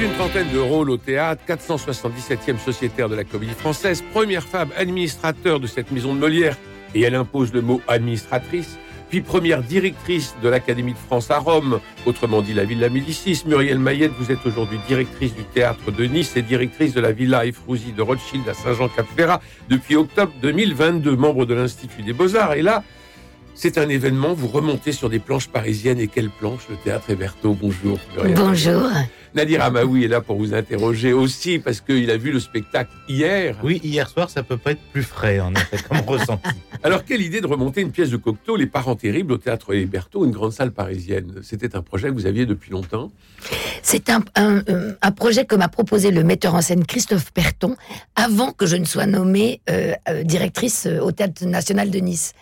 D'une trentaine de rôles au théâtre, 477e sociétaire de la comédie française, première femme administrateur de cette maison de Molière, et elle impose le mot administratrice, puis première directrice de l'Académie de France à Rome, autrement dit la Villa Médicis. Muriel Mayette, vous êtes aujourd'hui directrice du théâtre de Nice et directrice de la Villa Efrouzi de Rothschild à Saint-Jean-Cap-Ferrat depuis octobre 2022, membre de l'Institut des Beaux-Arts. Et là, c'est un événement, vous remontez sur des planches parisiennes. Et quelle planche? Le Théâtre Héberto. Bonjour. Bonjour. Nadir Amaoui est là pour vous interroger aussi parce qu'il a vu le spectacle hier. Oui, hier soir, ça peut pas être plus frais, en effet, comme ressenti. Alors, quelle idée de remonter une pièce de Cocteau, Les Parents Terribles, au Théâtre Héberto, une grande salle parisienne? C'était un projet que vous aviez depuis longtemps? C'est un, un, projet que m'a proposé le metteur en scène Christophe Perton avant que je ne sois nommée euh, euh, directrice euh, au Théâtre National de Nice.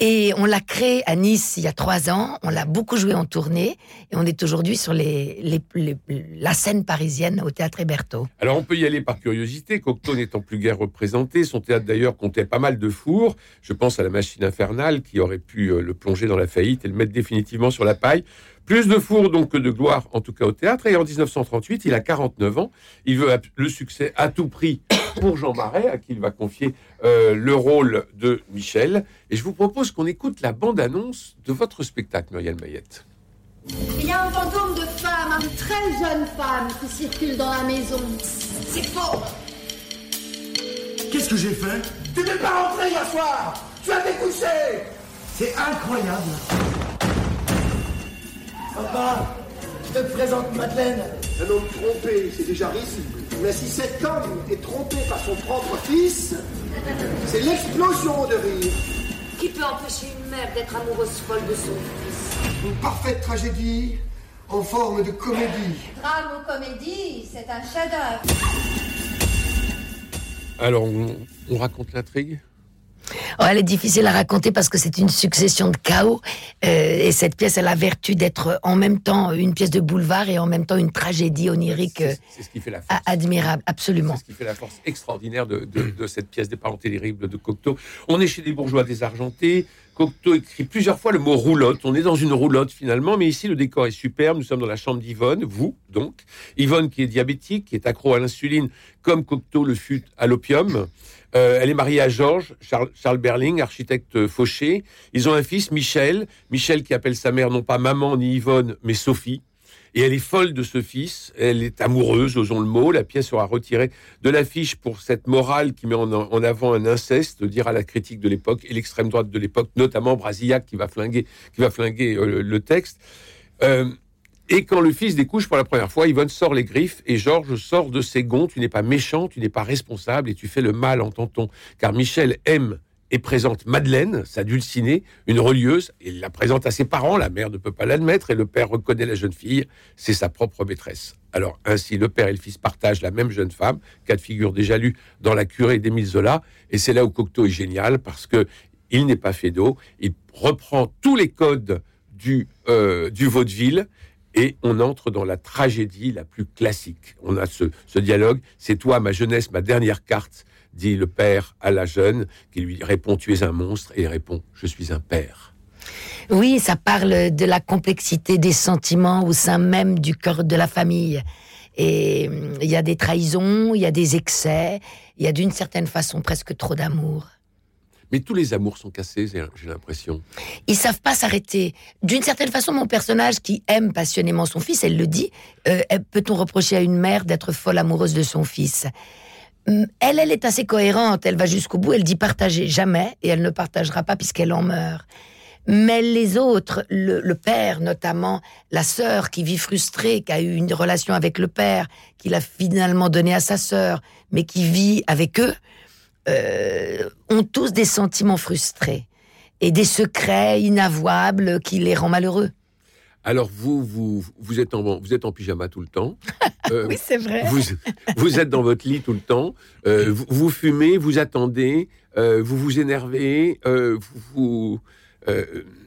Et on l'a créé à Nice il y a trois ans. On l'a beaucoup joué en tournée. Et on est aujourd'hui sur les, la scène parisienne au théâtre Héberto. Alors on peut y aller par curiosité. Cocteau n'étant plus guère représenté. Son théâtre d'ailleurs comptait pas mal de fours. Je pense à la machine infernale qui aurait pu euh, le plonger dans la faillite et le mettre définitivement sur la paille. Plus de fours donc que de gloire, en tout cas au théâtre. Et en 1938, il a 49 ans. Il veut le succès à tout prix pour Jean Marais, à qui il va confier euh, le rôle de Michel. Et je vous propose qu'on écoute la bande-annonce de votre spectacle, Muriel Mayette. Il y a un fantôme de femme, une très jeune femme, qui circule dans la maison. C'est faux Qu'est-ce que j'ai fait? Tu n'es pas rentré hier soir Tu as découché C'est incroyable Papa, je te présente Madeleine. Un homme trompé, c'est déjà risible. Mais si cet homme est trompé par son propre fils, c'est l'explosion de rire. Qui peut empêcher une mère d'être amoureuse folle de son fils Une parfaite tragédie en forme de comédie. Drame ou comédie, c'est un chef-d'œuvre. Alors, on, on raconte l'intrigue? Oh, elle est difficile à raconter parce que c'est une succession de chaos. Euh, et cette pièce, elle a vertu d'être en même temps une pièce de boulevard et en même temps une tragédie onirique c'est ce qui fait la force. admirable, absolument. C'est ce qui fait la force extraordinaire de, de, cette pièce des parents terribles de Cocteau. On est chez des bourgeois désargentés. Cocteau écrit plusieurs fois le mot roulotte. On est dans une roulotte finalement, mais ici le décor est superbe. Nous sommes dans la chambre d'Yvonne, vous donc. Yvonne qui est diabétique, qui est accro à l'insuline, comme Cocteau le fut à l'opium. Euh, elle est mariée à Georges, Charles, Berling, architecte fauché. Ils ont un fils, Michel. Michel qui appelle sa mère non pas maman ni Yvonne, mais Sophie. Et elle est folle de ce fils. Elle est amoureuse, osons le mot. La pièce sera retirée de l'affiche pour cette morale qui met en, avant un inceste, dire à la critique de l'époque et l'extrême droite de l'époque, notamment Brasillac qui va flinguer, qui va flinguer euh, le texte. Euh, et quand le fils découche pour la première fois, Yvonne sort les griffes et Georges sort de ses gonds. Tu n'es pas méchant, tu n'es pas responsable et tu fais le mal en tentant. Car Michel aime et présente Madeleine, sa dulcinée, une relieuse. Il la présente à ses parents. La mère ne peut pas l'admettre et le père reconnaît la jeune fille. C'est sa propre maîtresse. Alors ainsi, le père et le fils partagent la même jeune femme, cas de figure déjà lu dans La curée d'Émile Zola. Et c'est là où Cocteau est génial parce que il n'est pas fait d'eau. Il reprend tous les codes du, euh, du vaudeville et on entre dans la tragédie la plus classique. On a ce, dialogue, c'est toi, ma jeunesse, ma dernière carte, dit le père à la jeune, qui lui répond, tu es un monstre, et il répond, je suis un père. Oui, ça parle de la complexité des sentiments au sein même du cœur de la famille. Et hum, il y a des trahisons, il y a des excès, il y a d'une certaine façon presque trop d'amour. Mais tous les amours sont cassés, j'ai l'impression. Ils savent pas s'arrêter. D'une certaine façon, mon personnage qui aime passionnément son fils, elle le dit, euh, peut-on reprocher à une mère d'être folle amoureuse de son fils? Hum, elle, elle est assez cohérente, elle va jusqu'au bout, elle dit partager jamais, et elle ne partagera pas puisqu'elle en meurt. Mais les autres, le, père notamment, la sœur qui vit frustrée, qui a eu une relation avec le père, qu'il a finalement donné à sa sœur, mais qui vit avec eux, euh, ont tous des sentiments frustrés et des secrets inavouables qui les rendent malheureux. Alors vous, vous, vous êtes en, vous êtes en pyjama tout le temps. Euh, Oui, c'est vrai. vous, vous êtes dans votre lit tout le temps. Euh, vous, vous fumez, vous attendez, euh, vous vous énervez, vous,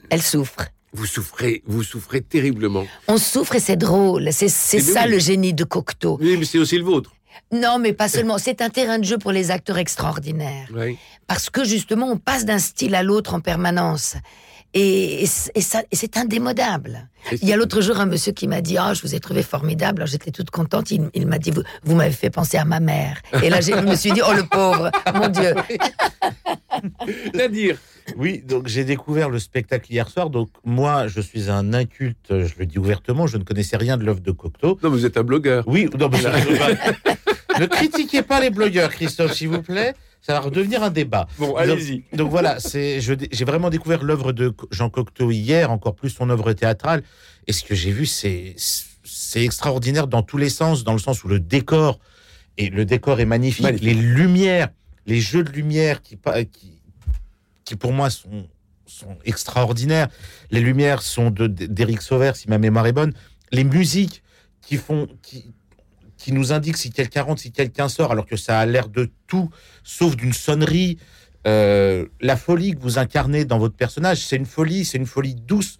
Elle souffre. vous souffrez, vous souffrez terriblement. On souffre et c'est drôle. C'est Eh ben ça oui. le génie de Cocteau. Oui, mais c'est aussi le vôtre. Non, mais pas seulement. C'est un terrain de jeu pour les acteurs extraordinaires. Oui. Parce que justement, on passe d'un style à l'autre en permanence. Et, et c'est indémodable. Il y a l'autre jour un monsieur qui m'a dit Ah, je vous ai trouvé formidable. Alors j'étais toute contente. Il, il m'a dit Vous, vous m'avez fait penser à ma mère. Et là, je me suis dit Oh, le pauvre, mon Dieu. Nadir, Oui, donc j'ai découvert le spectacle hier soir. Donc moi, je suis un inculte, je le dis ouvertement, je ne connaissais rien de l'œuvre de Cocteau. non, vous êtes un blogueur. Oui, non, mais ne critiquez pas les blogueurs, Christophe, s'il vous plaît. Ça va redevenir un débat. Bon, allez-y. Donc voilà, c'est j'ai vraiment découvert l'œuvre de Jean Cocteau hier, encore plus son œuvre théâtrale. Et ce que j'ai vu, c'est c'est extraordinaire dans tous les sens, dans le sens où le décor et le décor est magnifique, Magnifique. les lumières, les jeux de lumière qui qui, qui pour moi sont sont extraordinaires. Les lumières sont de d'Éric Sauvert, si ma mémoire est bonne. Les musiques qui font qui qui nous indiquent si quelqu'un rentre, si quelqu'un sort, alors que ça a l'air de tout, sauf d'une sonnerie. Euh, la folie que vous incarnez dans votre personnage, c'est une folie, c'est une folie douce,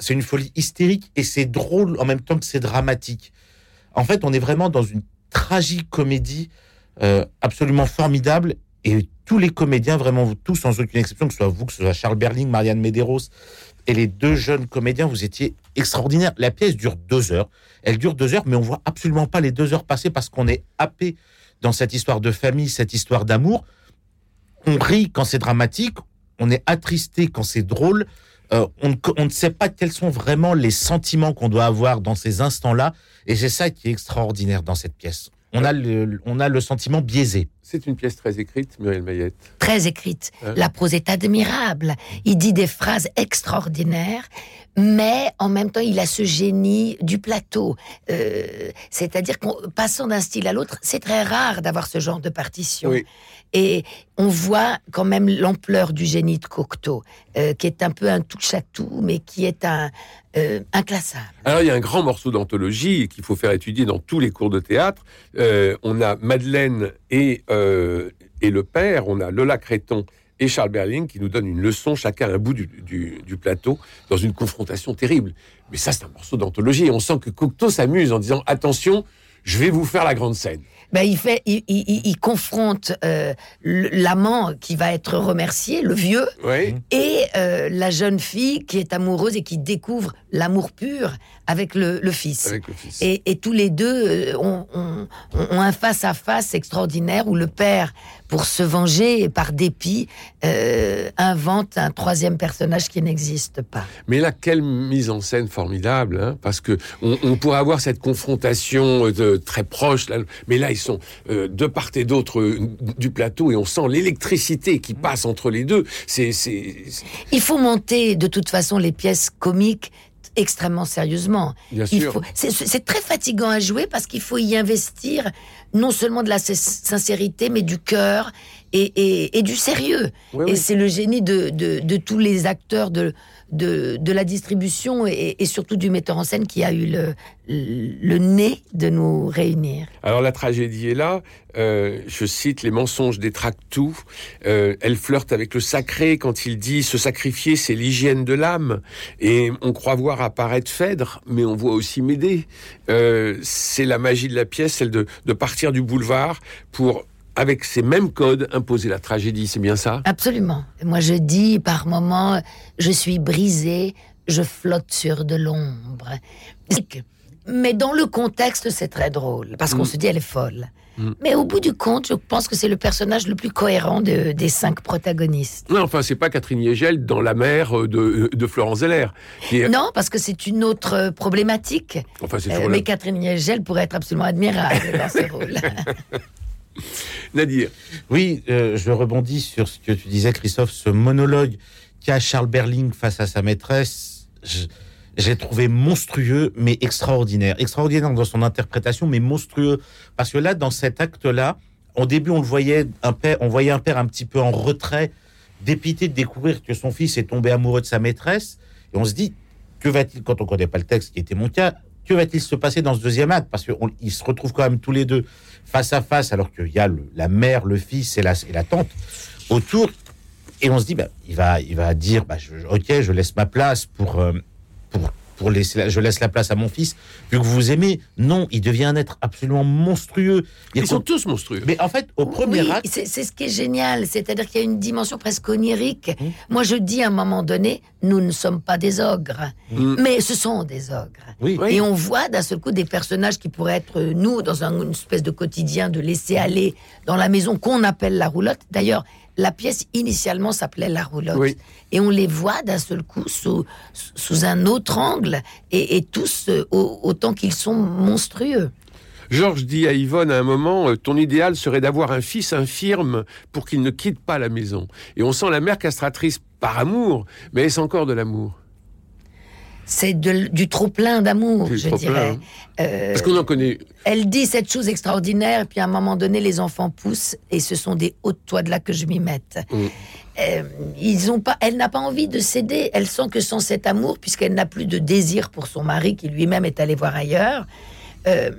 c'est une folie hystérique et c'est drôle en même temps que c'est dramatique. En fait, on est vraiment dans une tragique comédie euh, absolument formidable et tous les comédiens, vraiment tous sans aucune exception, que ce soit vous, que ce soit Charles Berling, Marianne Medeiros et les deux jeunes comédiens, vous étiez extraordinaires. La pièce dure deux heures. Elle dure deux heures, mais on voit absolument pas les deux heures passer parce qu'on est happé dans cette histoire de famille, cette histoire d'amour. On rit quand c'est dramatique, on est attristé quand c'est drôle. Euh, on, ne, on ne sait pas quels sont vraiment les sentiments qu'on doit avoir dans ces instants-là, et c'est ça qui est extraordinaire dans cette pièce. On a le, on a le sentiment biaisé. C'est une pièce très écrite, Muriel Mayette. Très écrite. Hein La prose est admirable. Il dit des phrases extraordinaires, mais en même temps, il a ce génie du plateau. Euh, C'est-à-dire qu'en passant d'un style à l'autre, c'est très rare d'avoir ce genre de partition. Oui. Et on voit quand même l'ampleur du génie de Cocteau, euh, qui est un peu un touche-à-tout, mais qui est un euh, inclassable. Alors, il y a un grand morceau d'anthologie qu'il faut faire étudier dans tous les cours de théâtre. Euh, on a Madeleine et, euh, et le père, on a Lola Créton et Charles Berling qui nous donnent une leçon, chacun à un bout du, plateau, dans une confrontation terrible. Mais ça, c'est un morceau d'anthologie. On sent que Cocteau s'amuse en disant Attention, je vais vous faire la grande scène. Ben, il, fait, il, il- il- il confronte euh, l'amant qui va être remercié, le vieux, Oui. et euh, la jeune fille qui est amoureuse et qui découvre l'amour pur avec le, le fils. Avec le fils. Et, et tous les deux euh, ont, ont- ont un face-à-face extraordinaire où le père, pour se venger et par dépit, euh, invente un troisième personnage qui n'existe pas. Mais là, quelle mise en scène formidable, hein, parce que on, on pourrait avoir cette confrontation euh, très proche, là, mais là, ils sont euh, de part et d'autre euh, du plateau et on sent l'électricité qui passe entre les deux. C'est, Il faut monter de toute façon les pièces comiques extrêmement sérieusement. C'est très fatigant à jouer parce qu'il faut y investir non seulement de la sin- sincérité, mais du cœur et, et- et du sérieux. Oui, Et oui. c'est le génie de, de- de tous les acteurs de, de, de la distribution et, surtout du metteur en scène qui a eu le, le nez de nous réunir. Alors la tragédie est là. Euh, je cite les mensonges des tractous. Euh, elle flirte avec le sacré quand il dit se sacrifier, c'est l'hygiène de l'âme. Et on croit voir apparaître Phèdre, mais on voit aussi Médée. Euh, c'est la magie de la pièce, celle de partir du boulevard pour avec ces mêmes codes imposer la tragédie. C'est bien ça? Absolument. Moi, je dis par moments, je suis brisée, je flotte sur de l'ombre. Mais dans le contexte, c'est très drôle, parce qu'on Mm. se dit, elle est folle. Mm. Mais au bout du compte, je pense que c'est le personnage le plus cohérent de- des cinq protagonistes. Non, enfin, c'est pas Catherine Yegel dans la mer euh, de, de Florence Zeller. Est- Non, parce que c'est une autre euh, problématique. Enfin, c'est Euh, mais Catherine Niegel pourrait être absolument admirable dans ce rôle. Nadir. Oui, euh, je rebondis sur ce que tu disais, Christophe, ce monologue qu'a Charles Berling face à sa maîtresse. J'ai trouvé monstrueux, mais extraordinaire. Extraordinaire dans son interprétation, mais monstrueux. Parce que là, dans cet acte-là, au début, on le voyait un père, on voyait un père un petit peu en retrait, dépité de découvrir que son fils est tombé amoureux de sa maîtresse. Et on se dit, que va-t-il, quand on connaît pas le texte, qui était mon cas, que va-t-il se passer dans ce deuxième acte Parce qu'ils se retrouvent quand même tous les deux face à face, alors qu'il y a la mère, le fils et la, tante autour. Et on se dit, bah, il, va, il va dire, bah, je- ok, je laisse ma place pour, euh, pour, pour laisser, la- je laisse la place à mon fils, vu que vous vous aimez. Non, il devient un être absolument monstrueux. Ils sont tous monstrueux. Mais en fait, au premier oui, acte, c'est ce qui est génial, c'est-à-dire qu'il y a une dimension presque onirique. Mmh. Moi, je dis à un moment donné, nous ne sommes pas des ogres, Mm. mais ce sont des ogres. oui, Oui. Et on voit d'un seul coup des personnages qui pourraient être euh, nous dans un- une espèce de quotidien de laisser aller dans la maison qu'on appelle la roulotte. D'ailleurs, la pièce initialement s'appelait la roulotte. Oui. Et on les voit d'un seul coup sous, sous un autre angle et, et tous euh, au- autant qu'ils sont monstrueux. Georges dit à Yvonne à un moment euh, Ton idéal serait d'avoir un fils infirme pour qu'il ne quitte pas la maison. Et on sent la mère castratrice par amour, mais est-ce encore de l'amour? C'est du trop plein d'amour, je dirais. hein. Euh, Parce qu'on en connaît. elle dit cette chose extraordinaire, et puis à un moment donné, les enfants poussent, et ce sont des hauts de toi de là que je m'y mette. Mm. Euh, ils ont pas, elle n'a pas envie de céder. Elle sent que sans cet amour, puisqu'elle n'a plus de désir pour son mari, qui lui-même est allé voir ailleurs, euh,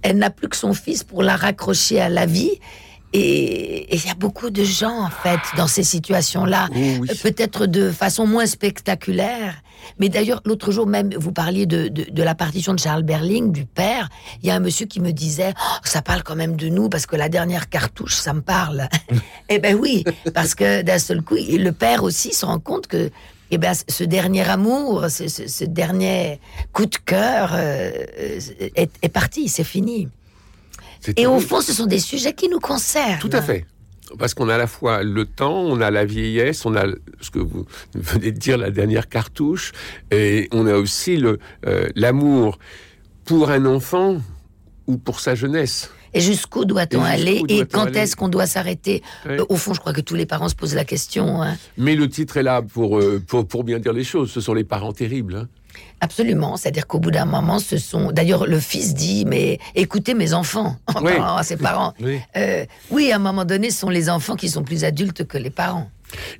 elle n'a plus que son fils pour la raccrocher à la vie. Et il y a beaucoup de gens, en fait, dans ces situations-là. Oh oui. Euh, Peut-être de façon moins spectaculaire. Mais d'ailleurs, l'autre jour même, vous parliez de, de, de la partition de Charles Berling, du père. Il y a un monsieur qui me disait, Oh, ça parle quand même de nous parce que la dernière cartouche, ça me parle. eh ben oui, parce que d'un seul coup, le père aussi se rend compte que eh ben, ce dernier amour, ce, ce- ce dernier coup de cœur euh, est, est parti, c'est fini. Et au fond, ce sont des sujets qui nous concernent. Tout à fait. Parce qu'on a à la fois le temps, on a la vieillesse, on a ce que vous venez de dire, la dernière cartouche, et on a aussi le, euh, l'amour pour un enfant ou pour sa jeunesse. Et jusqu'où doit-on aller Et quand est-ce qu'on doit s'arrêter Ouais. Euh, Au fond, je crois que tous les parents se posent la question. hein. Mais le titre est là pour, euh, pour, pour bien dire les choses. Ce sont les parents terribles. hein. Absolument. C'est-à-dire qu'au bout d'un moment, ce sont. D'ailleurs, le fils dit Mais écoutez mes enfants, en Oui. parlant à ses parents. oui. Euh, oui, à un moment donné, ce sont les enfants qui sont plus adultes que les parents.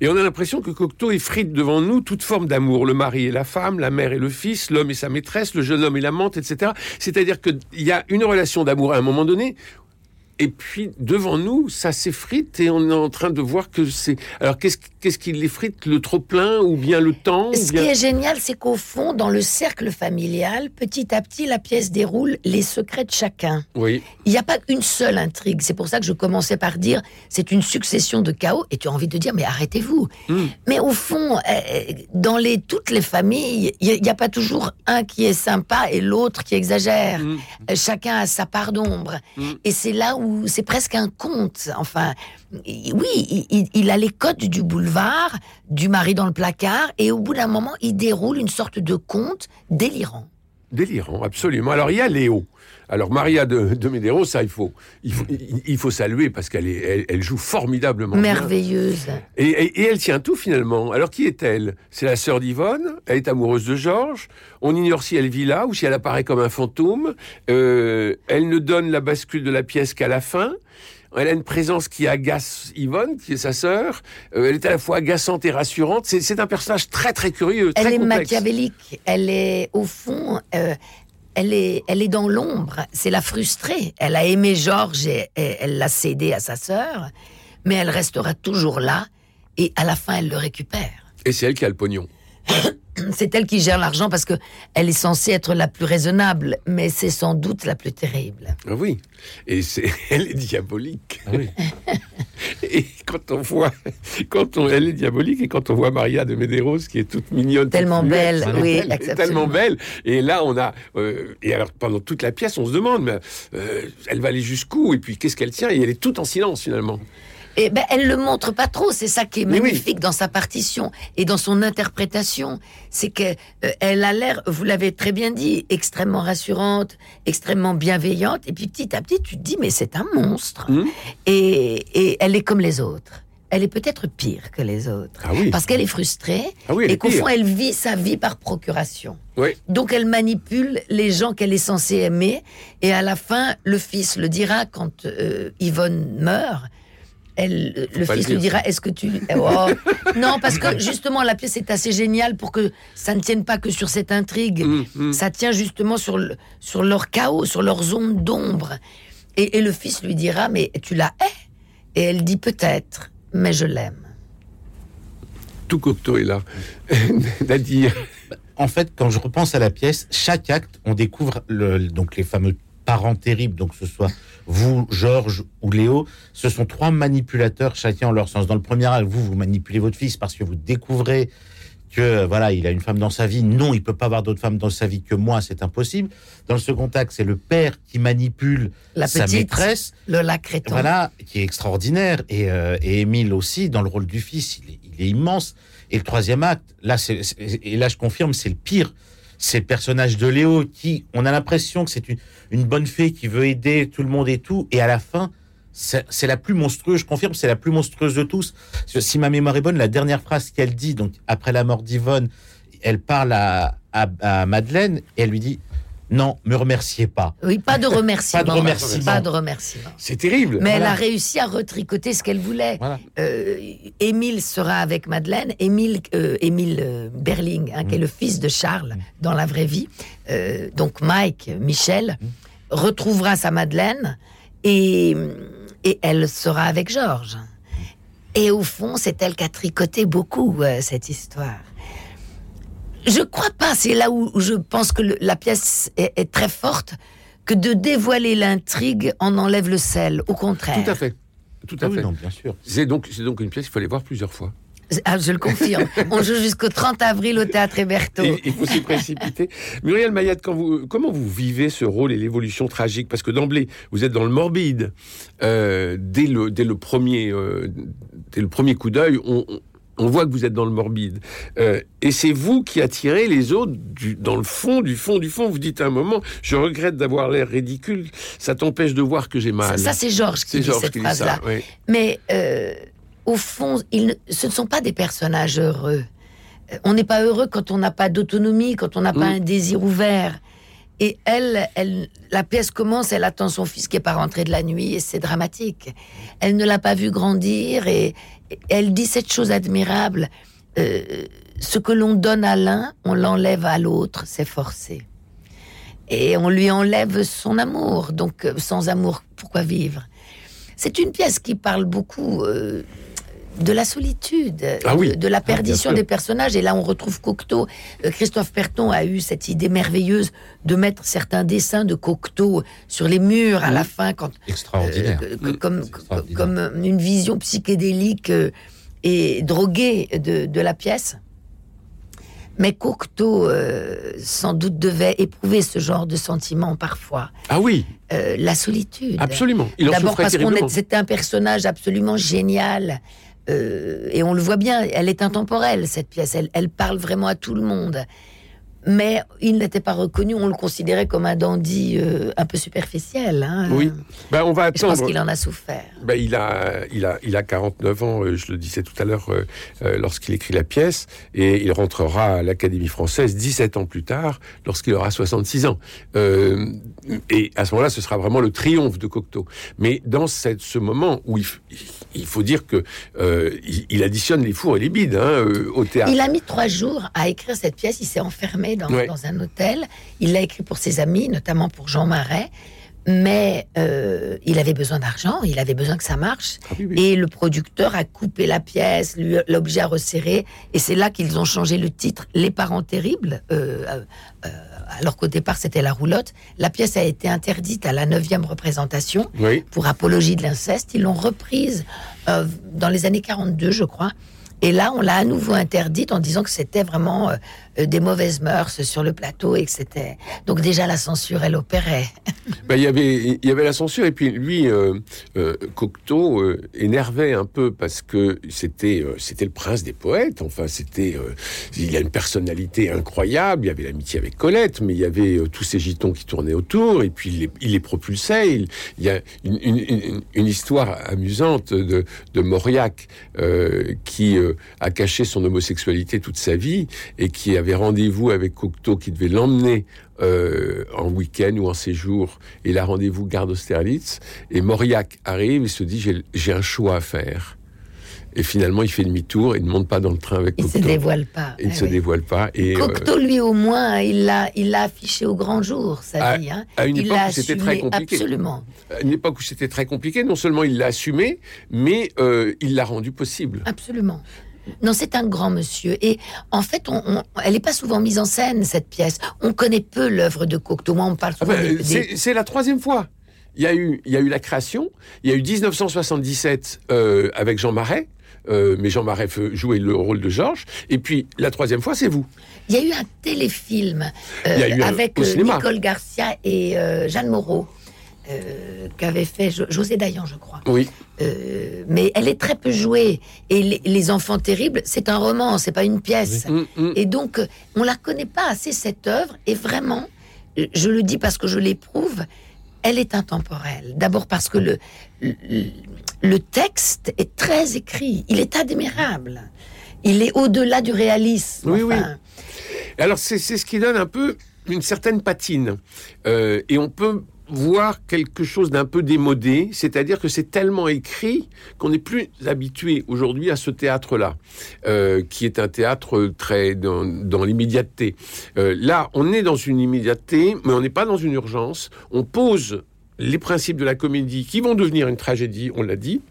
Et on a l'impression que Cocteau effrite devant nous toute forme d'amour. Le mari et la femme, la mère et le fils, l'homme et sa maîtresse, le jeune homme et l'amante, etc. C'est-à-dire qu'il y a une relation d'amour à un moment donné. Et puis, devant nous, ça s'effrite et on est en train de voir que c'est... Alors, qu'est-ce qu'est-ce qui l'effrite? Le trop-plein ou bien le temps ou Ce bien... qui est génial, c'est qu'au fond, dans le cercle familial, petit à petit, la pièce déroule les secrets de chacun. Oui, Il n'y a pas une seule intrigue. C'est pour ça que je commençais par dire c'est une succession de chaos. Et tu as envie de dire mais arrêtez-vous. Mm. Mais au fond, euh, dans les, toutes les familles, il n'y a, pas toujours un qui est sympa et l'autre qui exagère. Mm. Euh, Chacun a sa part d'ombre. Mm. Et c'est là c'est presque un conte. Enfin, oui, il- il a les codes du boulevard, du mari dans le placard, et au bout d'un moment, il déroule une sorte de conte délirant. Délirant, absolument. Alors, il y a Léo. Alors, Maria de, de Medeiros, ça, il faut, il faut, il- il faut saluer parce qu'elle est, elle, elle joue formidablement bien. Merveilleuse. Et, et- et elle tient tout finalement. Alors qui est-elle C'est la sœur d'Yvonne, elle est amoureuse de Georges, on ignore si elle vit là ou si elle apparaît comme un fantôme, Euh, elle ne donne la bascule de la pièce qu'à la fin, elle a une présence qui agace Yvonne, qui est sa sœur, Euh, elle est à la fois agaçante et rassurante, c'est un personnage très très curieux, très Elle est machiavélique. Elle est, au fond, euh, elle, est, elle est dans l'ombre. C'est la frustrée. Elle a aimé Georges et, et elle l'a cédé à sa sœur, mais elle restera toujours là et à la fin, elle le récupère. Et c'est elle qui a le pognon. C'est elle qui gère l'argent parce que elle est censée être la plus raisonnable, mais c'est sans doute la plus terrible. Ah oui, et c'est, elle est diabolique. Ah oui. Et quand on voit, quand on, elle est diabolique, et quand on voit Maria de Medeiros qui est toute mignonne, Tellement belle, oui, belle, tellement belle. Et là, on a, euh, et alors pendant toute la pièce, on se demande, mais euh, elle va aller jusqu'où? Et puis qu'est-ce qu'elle tient? Et elle est toute en silence finalement. Et ben, elle le montre pas trop. C'est ça qui est oui. magnifique dans sa partition et dans son interprétation. C'est qu'elle elle a l'air, vous l'avez très bien dit, extrêmement rassurante, extrêmement bienveillante. Et puis petit à petit, tu te dis, mais c'est un monstre. Mhm. Et, et elle est comme les autres. Elle est peut-être pire que les autres. Ah oui. Parce qu'elle est frustrée Ah oui, elle et qu'au fond, elle vit sa vie par procuration. Oui. Donc elle manipule les gens qu'elle est censée aimer. Et à la fin, le fils le dira quand euh, Yvonne meurt. Elle, le fils lui dira. Est-ce que tu. Oh. non, parce que justement, la pièce est assez géniale pour que ça ne tienne pas que sur cette intrigue. Hum, hum. Ça tient justement sur, le- sur leur chaos, sur leurs zones d'ombre. Et, et le fils lui dira Mais tu la hais? Et elle dit Peut-être, mais je l'aime. Tout Cocteau est là. Nadir. En fait, quand je repense à la pièce, chaque acte, on découvre le, donc les fameux parents terribles, donc que ce soit vous, Georges ou Léo, ce sont trois manipulateurs chacun en leur sens. Dans le premier acte, vous, vous manipulez votre fils parce que vous découvrez que voilà, il a une femme dans sa vie. Non, il peut pas avoir d'autres femmes dans sa vie que moi, c'est impossible. Dans le second acte, c'est le père qui manipule La sa petite, maîtresse. Lola Créton. Voilà, qui est extraordinaire. Et, euh, et Émile aussi, dans le rôle du fils, il est, il est immense. Et le troisième acte, là, c'est- et là, je confirme, c'est le pire. C'est le personnage de Léo qui, on a l'impression que c'est une, bonne fée qui veut aider tout le monde et tout. Et à la fin, c'est, la plus monstrueuse, je confirme, c'est la plus monstrueuse de tous. Si ma mémoire est bonne, la dernière phrase qu'elle dit, donc après la mort d'Yvonne, elle parle à, à Madeleine et elle lui dit Non, me remerciez pas. Oui, pas de remerciement. Pas de remerciement. Pas de remerciement. C'est terrible. Mais elle a réussi à retricoter ce qu'elle voulait. Voilà. Euh, Émile sera avec Madeleine. Émile, euh, Émile euh, Berling, hein, qui est le fils de Charles dans la vraie vie. Euh, donc Mike, Michel, retrouvera sa Madeleine et, et elle sera avec Georges. Et au fond, c'est elle qui a tricoté beaucoup cette histoire. Je crois pas, c'est là où je pense que le- la pièce est, est très forte, que de dévoiler l'intrigue en enlève le sel. Au contraire. Tout à fait. Tout à Ah oui, fait. non, bien sûr. C'est donc, c'est donc une pièce qu'il fallait voir plusieurs fois. Ah, je le confirme. On joue jusqu'au 30 avril au Théâtre Héberto. Il, faut s'y précipiter. Muriel quand vous, comment vous vivez ce rôle et l'évolution tragique? Parce que d'emblée, vous êtes dans le morbide. Euh, dès, le, dès, le premier, euh, dès le premier coup d'œil, on, on- on voit que vous êtes dans le morbide. Euh, et c'est vous qui attirez les autres du- dans le fond, du fond, du fond. Vous dites à un moment, je regrette d'avoir l'air ridicule, ça t'empêche de voir que j'ai Ça, mal. ça, c'est Georges qui c'est dit Georges cette qui dit phrase-là. ça. oui. Mais euh, au fond, ils ne- ce ne sont pas des personnages heureux. Euh, On n'est pas heureux quand on n'a pas d'autonomie, quand on n'a pas Mm. un désir ouvert. Et elle, elle, la pièce commence, elle attend son fils qui est pas rentré de la nuit et c'est dramatique. Elle ne l'a pas vu grandir et elle dit cette chose admirable. euh, ce que l'on donne à l'un, on l'enlève à l'autre, c'est forcé. Et on lui enlève son amour. Donc, euh, sans amour, pourquoi vivre? C'est une pièce qui parle beaucoup euh, de la solitude, Ah oui. de, de la bien perdition des personnages. Et là, on retrouve Cocteau. Euh, Christophe Perton a eu cette idée merveilleuse de mettre certains dessins de Cocteau sur les murs à la fin, quand, Extraordinaire. euh, que- comme, extraordinaire. comme euh, une vision psychédélique et droguée de, de la pièce. Mais Cocteau, euh, sans doute, devait éprouver ce genre de sentiment parfois. Ah oui, Euh, la solitude. absolument. D'abord parce qu'on c'était un personnage absolument génial. Euh, et on le voit bien, elle est intemporelle, cette pièce. Elle, elle parle vraiment à tout le monde. Mais il n'était pas reconnu, on le considérait comme un dandy euh, un peu superficiel. hein. Oui. Ben, on va Je pense attendre. qu'il en a souffert. Ben, il, a, il, a, il a 49 ans, euh, je le disais tout à l'heure, euh, lorsqu'il écrit la pièce, et il rentrera à l'Académie française 17 ans plus tard, lorsqu'il aura 66 ans. Euh, et à ce moment-là, ce sera vraiment le triomphe de Cocteau. Mais dans cette, ce moment où il, faut dire que il, il additionne les fours et les bides hein, au théâtre. Il a mis trois jours à écrire cette pièce. Il s'est enfermé dans, Ouais. dans un hôtel. Il l'a écrit pour ses amis, notamment pour Jean Marais. Mais euh, il avait besoin d'argent, il avait besoin que ça marche. Ah oui, oui. Et le producteur a coupé la pièce, obligé à resserrer. Et c'est là qu'ils ont changé le titre Les parents terribles. euh, euh, alors qu'au départ, c'était La roulotte. La pièce a été interdite à la neuvième représentation Oui. pour apologie de l'inceste. Ils l'ont reprise dans les années 42, je crois. Et là, on l'a à nouveau interdite en disant que c'était vraiment des mauvaises mœurs sur le plateau et que c'était. Donc déjà la censure, elle opérait. Ben, y avait il y avait la censure et puis lui euh, euh, Cocteau euh, énervait un peu parce que c'était euh, c'était le prince des poètes enfin c'était euh, il a une personnalité incroyable il y avait l'amitié avec Colette mais il y avait euh, tous ces gitons qui tournaient autour et puis il les, il propulsait il, y a une, histoire amusante de, de Mauriac euh, qui euh, a caché son homosexualité toute sa vie et qui a avait rendez-vous avec Cocteau qui devait l'emmener euh, en week-end ou en séjour. Et il a rendez-vous garde Austerlitz. Et Mauriac arrive et se dit j'ai- un choix à faire. Et finalement, il fait demi-tour et ne monte pas dans le train avec Il se Cocteau. dévoile pas. Il ne Eh se oui. dévoile pas. Et, euh, Cocteau, lui, au moins, il l'a, il l'a affiché au grand jour, sa À- vie. hein. à une il époque où c'était très compliqué. Absolument, à une époque où c'était très compliqué, non seulement il l'a assumé, mais euh, il l'a rendu possible. absolument. Non, c'est un grand monsieur. Et en fait, on, on- elle n'est pas souvent mise en scène, cette pièce. On connaît peu l'œuvre de Cocteau. Moi, on parle Ah souvent ben, des- des- c'est c'est la troisième fois. Il y, a eu, il y a eu la création, il y a eu 1977 euh, avec Jean Marais, euh, mais Jean Marais jouait le rôle de Georges, et puis la troisième fois, c'est vous. Il y a eu un téléfilm euh, eu avec. Nicole Garcia et Jeanne Moreau, euh, qu'avait fait Jo- José Dayan, je crois. Oui. Euh, mais elle est très peu jouée. Et les, Les Enfants Terribles, c'est un roman, c'est pas une pièce. Mm, mm. Et donc, euh, on la connaît pas assez, cette œuvre. Et vraiment, je le dis parce que je l'éprouve, elle est intemporelle. D'abord parce que le, le, le texte est très écrit. Il est admirable. Il est au-delà du réalisme. Oui, oui. Alors c'est c'est ce qui donne un peu une certaine patine. Euh, et on peut voir quelque chose d'un peu démodé, c'est-à-dire que c'est tellement écrit qu'on n'est plus habitué aujourd'hui à ce théâtre-là, euh, qui est un théâtre très dans, l'immédiateté. Euh, là, on est dans une immédiateté, mais on n'est pas dans une urgence. On pose les principes de la comédie qui vont devenir une tragédie, on l'a dit.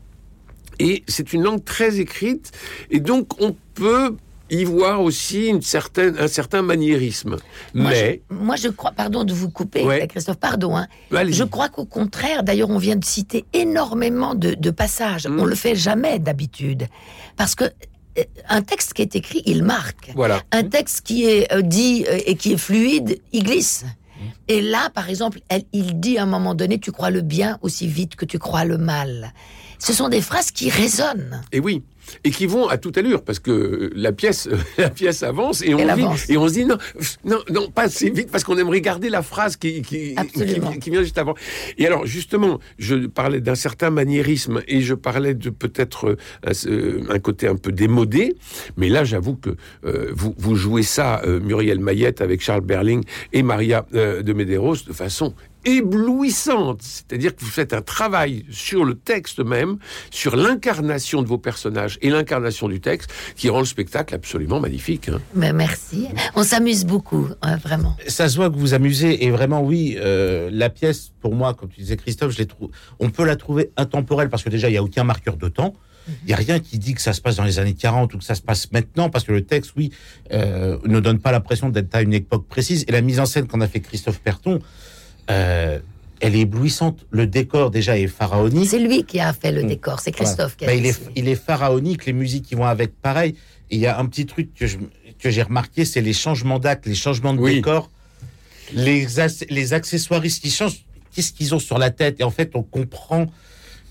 Et c'est une langue très écrite, et donc on peut y voir aussi une certaine, un certain maniérisme. Moi, Mais, je, moi, je crois, pardon de vous couper, Ouais. Christophe, pardon. hein. Je crois qu'au contraire, d'ailleurs, on vient de citer énormément de, de passages. Mm. On le fait jamais d'habitude. Parce que euh, un texte qui est écrit, il marque. voilà. Un texte qui est euh, dit euh, et qui est fluide, il glisse. Mm. Et là, par exemple, elle, il dit à un moment donné, tu crois le bien aussi vite que tu crois le mal. Ce sont des phrases qui résonnent. Et oui. Et qui vont à toute allure, parce que la pièce, la pièce avance et on, dit, et on se dit non, non, non, pas assez vite, parce qu'on aimerait garder la phrase qui, qui, qui, qui vient juste avant. Et alors, justement, je parlais d'un certain maniérisme et je parlais de peut-être euh, euh, un côté un peu démodé, mais là, j'avoue que euh, vous, vous jouez ça, euh, Muriel Mayette, avec Charles Berling et Maria euh, de Medeiros, de façon éblouissante. C'est-à-dire que vous faites un travail sur le texte même, sur l'incarnation de vos personnages et l'incarnation du texte, qui rend le spectacle absolument magnifique. hein. Mais merci. On s'amuse beaucoup, hein, vraiment. ça se voit que vous vous amusez et vraiment oui euh, la pièce pour moi comme tu disais Christophe je trou- on peut la trouver intemporelle parce que déjà il y a aucun marqueur de temps il y a rien qui dit que ça se passe dans les années 40 ou que ça se passe maintenant parce que le texte oui euh, ne donne pas l'impression d'être à une époque précise et la mise en scène qu'en a fait Christophe Perton euh, elle est éblouissante le décor déjà est pharaonique C'est lui qui a fait le Mm. décor, c'est Christophe qui a bah, il, est, il est pharaonique, les musiques qui vont avec, pareil. Et il y a un petit truc que je- que j'ai remarqué, c'est les changements d'actes, les changements de Oui. décor, les, les accessoiristes qui changent, qu'est-ce qu'ils ont sur la tête? Et en fait, on comprend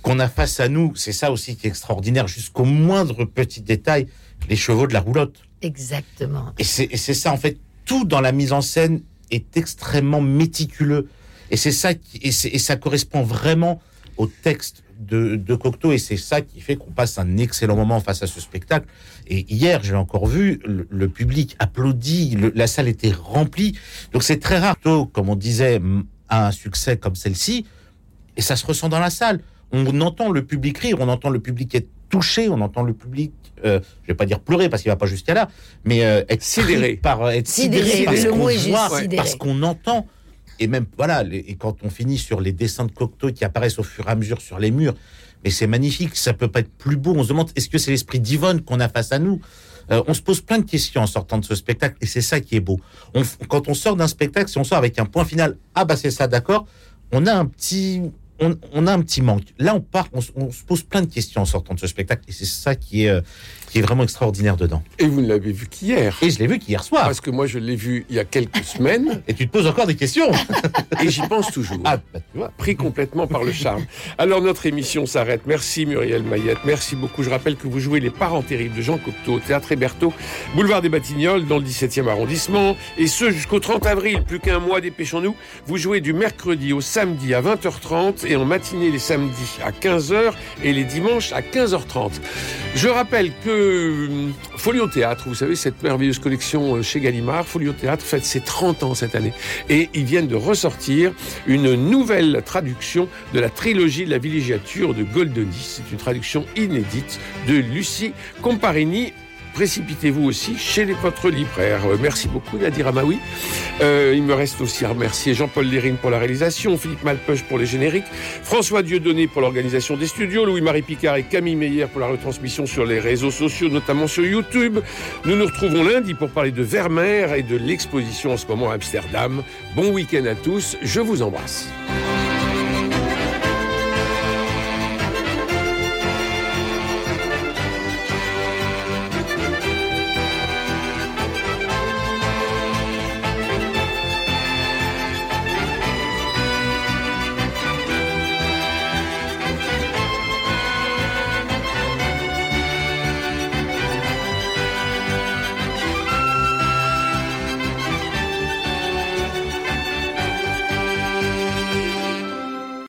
qu'on a face à nous, c'est ça aussi qui est extraordinaire, jusqu'au moindre petit détail, les chevaux de la roulotte. Exactement. Et c'est et c'est ça, en fait, tout dans la mise en scène est extrêmement méticuleux. Et c'est ça qui, et, ça correspond vraiment au texte de, de Cocteau. Et c'est ça qui fait qu'on passe un excellent moment face à ce spectacle. Et hier, j'ai encore vu, le, le public applaudit, le- la salle était remplie. Donc c'est très rare, Cocteau, comme on disait, a un succès comme celle-ci. Et ça se ressent dans la salle. On entend le public rire, on entend le public être touché, on entend le public, euh, je vais pas dire pleurer parce qu'il va pas jusqu'à là, mais euh, être Sidéré. par être Sidéré, sidéré, parce qu'on voit, sidéré. parce qu'on entend. Et même voilà, et quand on finit sur les dessins de Cocteau qui apparaissent au fur et à mesure sur les murs, mais c'est magnifique, ça peut pas être plus beau. On se demande est-ce que c'est l'esprit d'Yvonne qu'on a face à nous? Euh, On se pose plein de questions en sortant de ce spectacle, et c'est ça qui est beau. On quand on sort d'un spectacle, si on sort avec un point final, ah bah c'est ça, d'accord, on a un petit on, a un petit manque. Là, on part, on se pose plein de questions en sortant de ce spectacle, et c'est ça qui est, euh, qui est vraiment extraordinaire dedans. Et vous ne l'avez vu qu'hier. Et je l'ai vu qu'hier soir. Parce que moi, je l'ai vu il y a quelques semaines Et tu te poses encore des questions. et j'y pense toujours. ah, bah, tu vois. Pris complètement par le charme. Alors notre émission s'arrête. Merci Muriel Mayette, merci beaucoup. Je rappelle que vous jouez Les Parents Terribles de Jean Cocteau au Théâtre Héberto, boulevard des Batignolles, dans le 17e arrondissement. Et ce jusqu'au 30 avril, plus qu'un mois, dépêchons-nous. Vous jouez du mercredi au samedi à 20h30 et en matinée les samedis à 15h et les dimanches à 15h30. Je rappelle que hum, Folio Théâtre, vous savez, cette merveilleuse collection euh, chez Gallimard, Folio Théâtre fête ses 30 ans cette année. Et ils viennent de ressortir une nouvelle traduction de la trilogie de la villégiature de Goldoni. C'est une traduction inédite de Lucie Comparini précipitez-vous aussi chez les votre libraires. Euh, merci beaucoup Nadir Amaoui. Euh, il me reste aussi à remercier Jean-Paul Lérine pour la réalisation, Philippe Malpeuch pour les génériques, François Dieudonné pour l'organisation des studios, Louis-Marie Picard et Camille Meyer pour la retransmission sur les réseaux sociaux, notamment sur YouTube. Nous nous retrouvons lundi pour parler de Vermeer et de l'exposition en ce moment à Amsterdam. Bon week-end à tous, je vous embrasse.